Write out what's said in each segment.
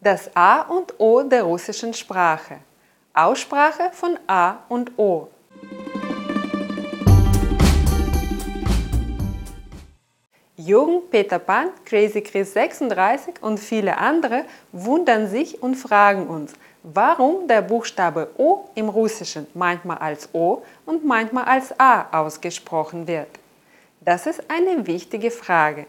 Das A und O der russischen Sprache. Aussprache von A und O. Jürgen, Peter Pan, Crazy Chris 36 und viele andere wundern sich und fragen uns, warum der Buchstabe O im Russischen manchmal als O und manchmal als A ausgesprochen wird. Das ist eine wichtige Frage.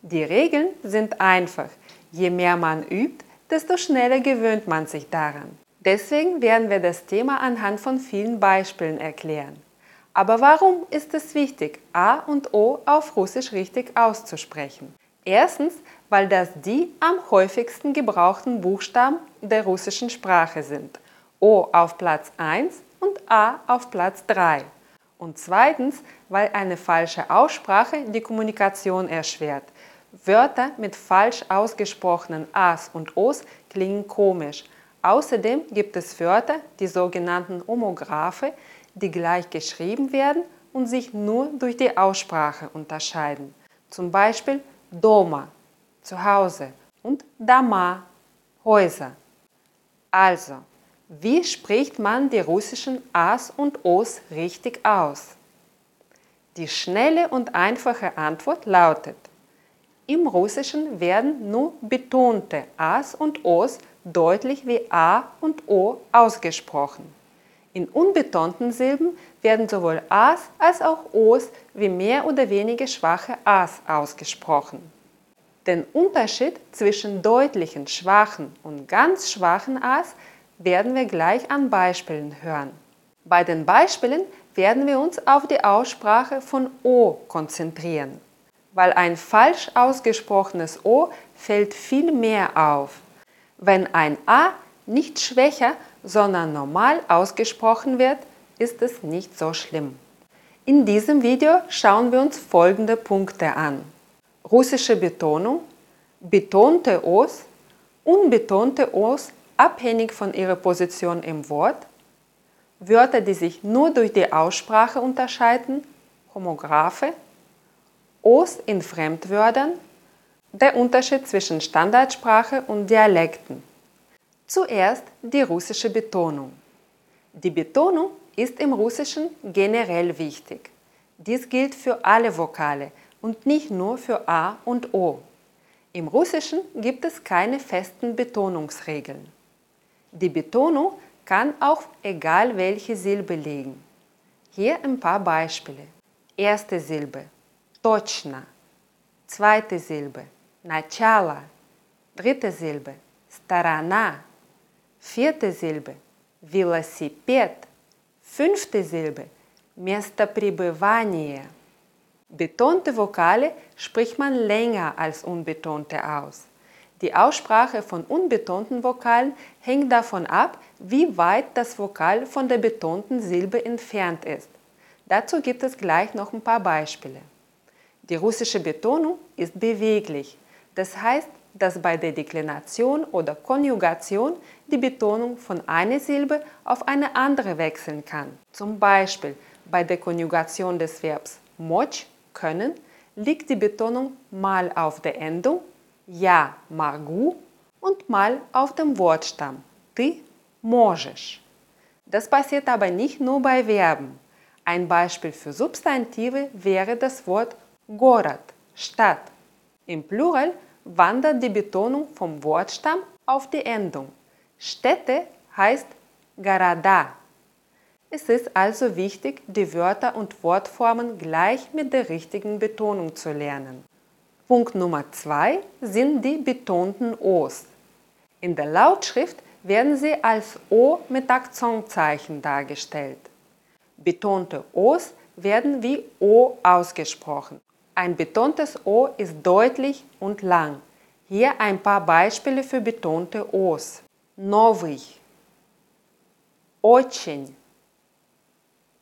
Die Regeln sind einfach. Je mehr man übt, desto schneller gewöhnt man sich daran. Deswegen werden wir das Thema anhand von vielen Beispielen erklären. Aber warum ist es wichtig, A und O auf Russisch richtig auszusprechen? Erstens, weil das die am häufigsten gebrauchten Buchstaben der russischen Sprache sind. O auf Platz 1 und A auf Platz 3. Und zweitens, weil eine falsche Aussprache die Kommunikation erschwert. Wörter mit falsch ausgesprochenen As und Os klingen komisch. Außerdem gibt es Wörter, die sogenannten Homographe, die gleich geschrieben werden und sich nur durch die Aussprache unterscheiden. Zum Beispiel Doma, zu Hause und Dama, Häuser. Also, wie spricht man die russischen As und Os richtig aus? Die schnelle und einfache Antwort lautet, im Russischen werden nur betonte As und Os deutlich wie A und O ausgesprochen. In unbetonten Silben werden sowohl As als auch Os wie mehr oder weniger schwache As ausgesprochen. Den Unterschied zwischen deutlichen, schwachen und ganz schwachen As werden wir gleich an Beispielen hören. Bei den Beispielen werden wir uns auf die Aussprache von O konzentrieren, weil ein falsch ausgesprochenes O fällt viel mehr auf. Wenn ein A nicht schwächer, sondern normal ausgesprochen wird, ist es nicht so schlimm. In diesem Video schauen wir uns folgende Punkte an. Russische Betonung, betonte Os, unbetonte Os abhängig von ihrer Position im Wort, Wörter, die sich nur durch die Aussprache unterscheiden, Homographe, Os in Fremdwörtern, der Unterschied zwischen Standardsprache und Dialekten. Zuerst die russische Betonung. Die Betonung ist im Russischen generell wichtig. Dies gilt für alle Vokale und nicht nur für A und O. Im Russischen gibt es keine festen Betonungsregeln. Die Betonung kann auf egal welche Silbe liegen. Hier ein paar Beispiele. Erste Silbe, точно. Zweite Silbe, начало. Dritte Silbe, сторона. Vierte Silbe, велосипед. Fünfte Silbe, место пребывания. Betonte Vokale spricht man länger als unbetonte aus. Die Aussprache von unbetonten Vokalen hängt davon ab, wie weit das Vokal von der betonten Silbe entfernt ist. Dazu gibt es gleich noch ein paar Beispiele. Die russische Betonung ist beweglich. Das heißt, dass bei der Deklination oder Konjugation die Betonung von einer Silbe auf eine andere wechseln kann. Zum Beispiel bei der Konjugation des Verbs moch, können, liegt die Betonung mal auf der Endung ja могу und mal auf dem Wortstamm ты можешь. Das passiert aber nicht nur bei Verben. Ein Beispiel für Substantive wäre das Wort город, Stadt. Im Plural wandert die Betonung vom Wortstamm auf die Endung. Städte heißt города. Es ist also wichtig, die Wörter und Wortformen gleich mit der richtigen Betonung zu lernen. Punkt Nummer 2 sind die betonten O's. In der Lautschrift werden sie als O mit Akzentzeichen dargestellt. Betonte O's werden wie O ausgesprochen. Ein betontes O ist deutlich und lang. Hier ein paar Beispiele für betonte O's. Новый, очень,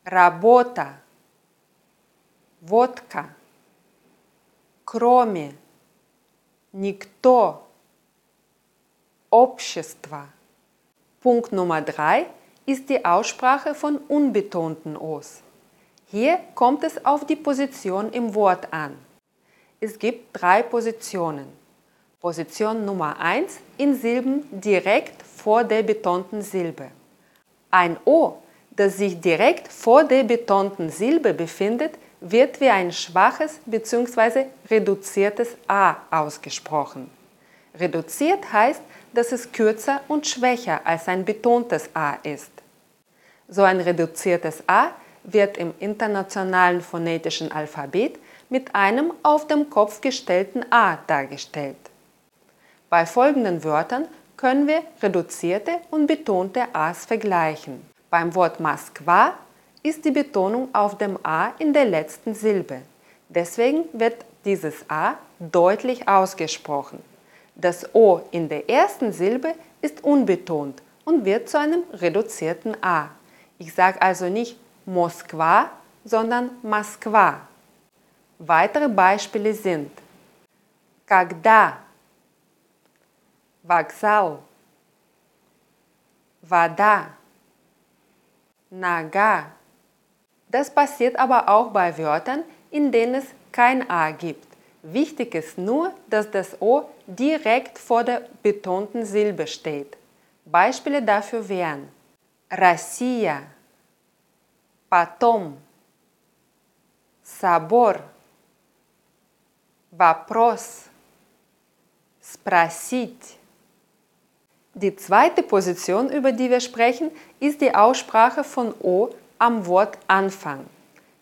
работа, водка, кроме, никто, общество. Punkt Nummer 3 ist die Aussprache von unbetonten O's. Hier kommt es auf die Position im Wort an. Es gibt drei Positionen. Position Nummer 1 in Silben direkt vor der betonten Silbe. Ein O, das sich direkt vor der betonten Silbe befindet, wird wie ein schwaches bzw. reduziertes A ausgesprochen. Reduziert heißt, dass es kürzer und schwächer als ein betontes A ist. So ein reduziertes A wird im internationalen phonetischen Alphabet mit einem auf dem Kopf gestellten A dargestellt. Bei folgenden Wörtern können wir reduzierte und betonte A's vergleichen. Beim Wort Moskwa ist die Betonung auf dem A in der letzten Silbe. Deswegen wird dieses A deutlich ausgesprochen. Das O in der ersten Silbe ist unbetont und wird zu einem reduzierten A. Ich sage also nicht Moskwa, sondern Moskwa. Weitere Beispiele sind Когда, Вокзал, Вода, Naga. Das passiert aber auch bei Wörtern, in denen es kein A gibt. Wichtig ist nur, dass das O direkt vor der betonten Silbe steht. Beispiele dafür wären Россия, потом, собор, вопрос, спросить. Die zweite Position, über die wir sprechen, ist die Aussprache von O am Wortanfang.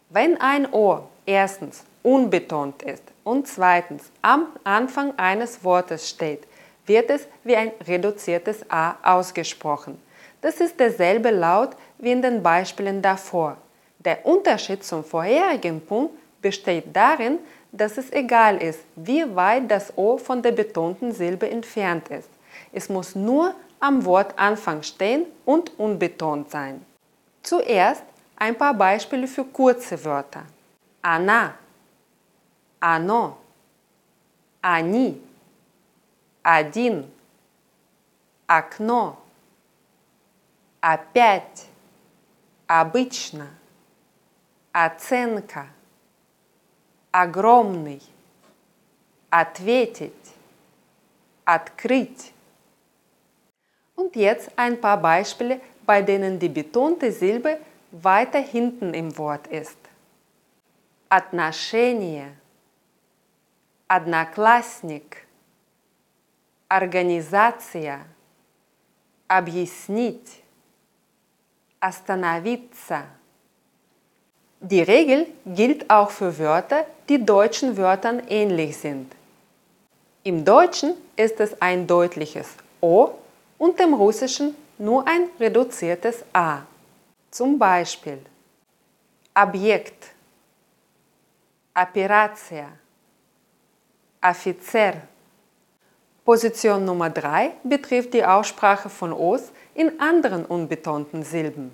Wenn ein O erstens unbetont ist und zweitens am Anfang eines Wortes steht, wird es wie ein reduziertes A ausgesprochen. Das ist derselbe Laut wie in den Beispielen davor. Der Unterschied zum vorherigen Punkt besteht darin, dass es egal ist, wie weit das O von der betonten Silbe entfernt ist. Es muss nur am Wortanfang stehen und unbetont sein. Zuerst ein paar Beispiele für kurze Wörter. Anna, Ano, Ani, Adin, Окно, опять, Обычно, оценка, огромный, ответить, открыть. Und jetzt ein paar Beispiele, bei denen die betonte Silbe weiter hinten im Wort ist. Отношение, одноклассник, организация, объяснить, остановиться. Die Regel gilt auch für Wörter, die deutschen Wörtern ähnlich sind. Im Deutschen ist es ein deutliches O und im Russischen nur ein reduziertes A. Zum Beispiel Objekt, Operatia, Offizier. Position Nummer 3 betrifft die Aussprache von O's in anderen unbetonten Silben.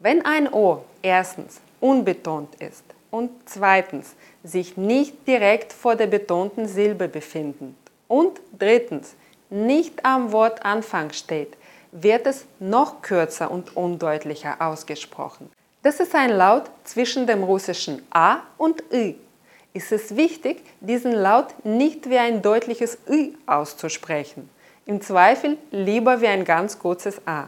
Wenn ein O erstens unbetont ist und zweitens sich nicht direkt vor der betonten Silbe befindet und drittens nicht am Wortanfang steht, wird es noch kürzer und undeutlicher ausgesprochen. Das ist ein Laut zwischen dem russischen A und Ü. Ist es wichtig, diesen Laut nicht wie ein deutliches Ü auszusprechen. Im Zweifel lieber wie ein ganz kurzes A.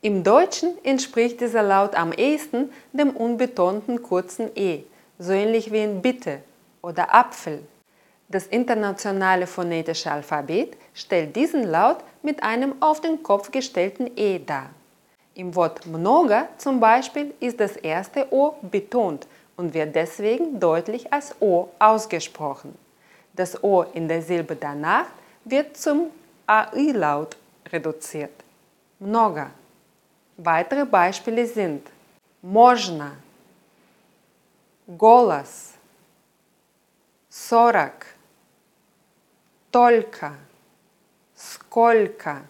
Im Deutschen entspricht dieser Laut am ehesten dem unbetonten kurzen E, so ähnlich wie in Bitte oder Apfel. Das internationale phonetische Alphabet stellt diesen Laut mit einem auf den Kopf gestellten E dar. Im Wort mnoga zum Beispiel ist das erste O betont und wird deswegen deutlich als O ausgesprochen. Das O in der Silbe danach wird zum AI-Laut reduziert. Mnoga. Weitere Beispiele sind Можно, Голос, Сорок, Только, Сколько.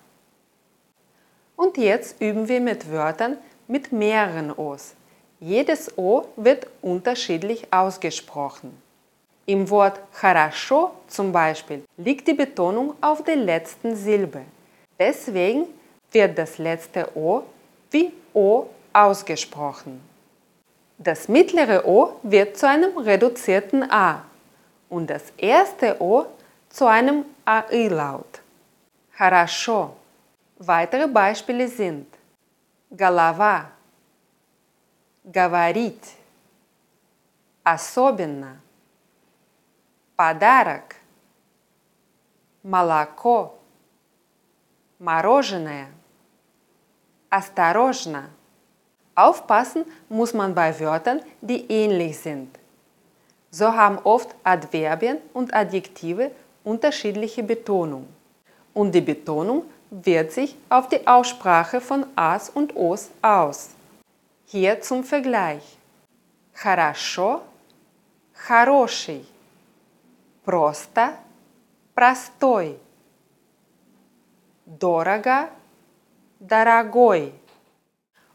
Und jetzt üben wir mit Wörtern mit mehreren O's. Jedes O wird unterschiedlich ausgesprochen. Im Wort хорошо zum Beispiel liegt die Betonung auf der letzten Silbe. Deswegen wird das letzte O wie O ausgesprochen. Das mittlere O wird zu einem reduzierten A und das erste O zu einem AI-Laut. Хорошо. Weitere Beispiele sind голова, говорить, особенно, подарок, молоко, мороженое, осторожно. Aufpassen muss man bei Wörtern, die ähnlich sind. So haben oft Adverbien und Adjektive unterschiedliche Betonung. Und die Betonung wirkt sich auf die Aussprache von As und Os aus. Hier zum Vergleich. Хорошо, хороший. Просто, простой. Дорого, дорогой.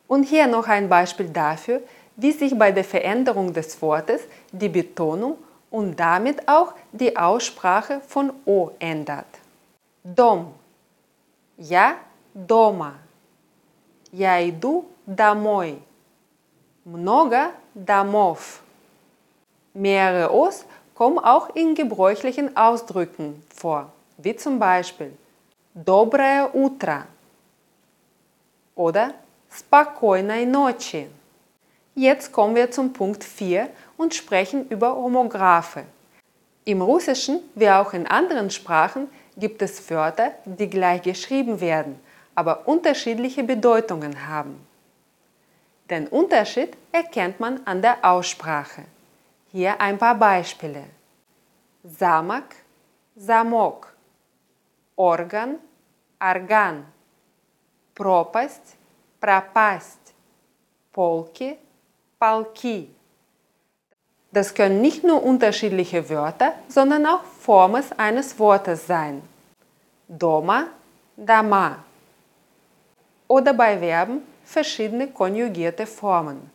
Und hier noch ein Beispiel dafür, wie sich bei der Veränderung des Wortes die Betonung und damit auch die Aussprache von O ändert. Dom. Я дома. Я иду домой. Много домов. Mehrere Os kommen auch in gebräuchlichen Ausdrücken vor, wie zum Beispiel Доброе утро oder Спокойной ночи. Jetzt kommen wir zum Punkt 4 und sprechen über Homographe. Im Russischen wie auch in anderen Sprachen gibt es Wörter, die gleich geschrieben werden, aber unterschiedliche Bedeutungen haben. Den Unterschied erkennt man an der Aussprache. Hier ein paar Beispiele. Samak, Samok, Organ, Argan, Propast, Prapast, Polki, Palki. Das können nicht nur unterschiedliche Wörter, sondern auch Formen eines Wortes sein. Doma, Dama. Oder bei Verben verschiedene konjugierte Formen.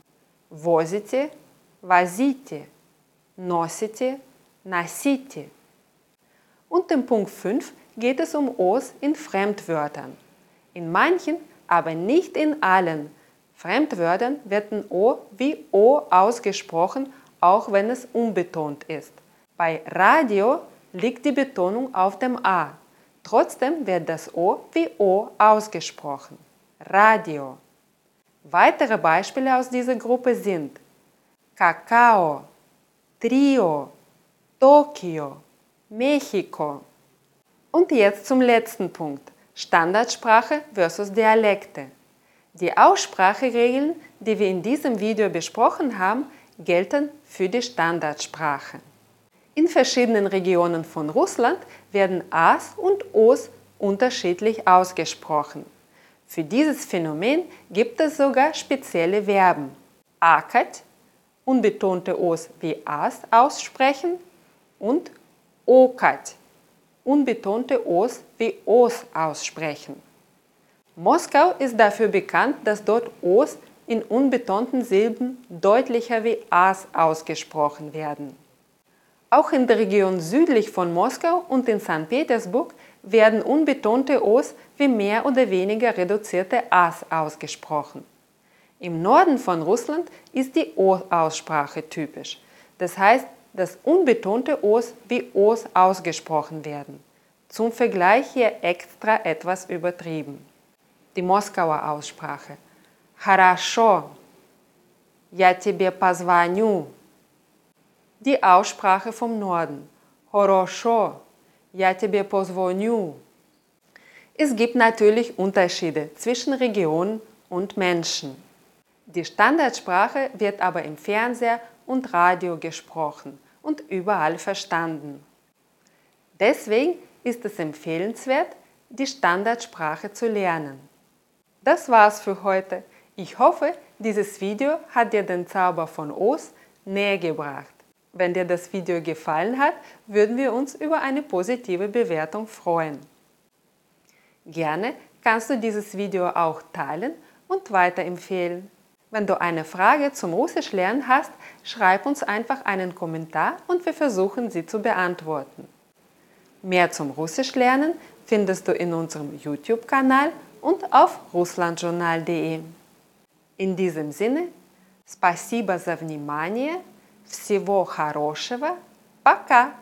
Возите, возите, носите, носите. Und im Punkt 5 geht es um O's in Fremdwörtern. In manchen, aber nicht in allen Fremdwörtern wird ein O wie O ausgesprochen, auch wenn es unbetont ist. Bei Radio liegt die Betonung auf dem A. Trotzdem wird das O wie O ausgesprochen. Radio. Weitere Beispiele aus dieser Gruppe sind Kakao, Trio, Tokio, Mexiko. Und jetzt zum letzten Punkt. Standardsprache versus Dialekte. Die Ausspracheregeln, die wir in diesem Video besprochen haben, gelten für die Standardsprache. In verschiedenen Regionen von Russland werden As und Os unterschiedlich ausgesprochen. Für dieses Phänomen gibt es sogar spezielle Verben. Akat, unbetonte Os wie As aussprechen und Okat, unbetonte Os wie Os aussprechen. Moskau ist dafür bekannt, dass dort Os in unbetonten Silben deutlicher wie As ausgesprochen werden. Auch in der Region südlich von Moskau und in St. Petersburg werden unbetonte Os wie mehr oder weniger reduzierte As ausgesprochen. Im Norden von Russland ist die O-Aussprache typisch. Das heißt, dass unbetonte Os wie Os ausgesprochen werden. Zum Vergleich hier extra etwas übertrieben. Die Moskauer Aussprache. Хорошо. Я тебе позвоню. Die Aussprache vom Norden. Хорошо. Я тебе позвоню. Es gibt natürlich Unterschiede zwischen Regionen und Menschen. Die Standardsprache wird aber im Fernseher und Radio gesprochen und überall verstanden. Deswegen ist es empfehlenswert, die Standardsprache zu lernen. Das war's für heute. Ich hoffe, dieses Video hat dir den Zauber von Os näher gebracht. Wenn dir das Video gefallen hat, würden wir uns über eine positive Bewertung freuen. Gerne kannst du dieses Video auch teilen und weiterempfehlen. Wenn du eine Frage zum Russisch lernen hast, schreib uns einfach einen Kommentar und wir versuchen sie zu beantworten. Mehr zum Russisch lernen findest du in unserem YouTube-Kanal und auf russlandjournal.de. In diesem Sinne, спасибо за внимание, всего хорошего, пока!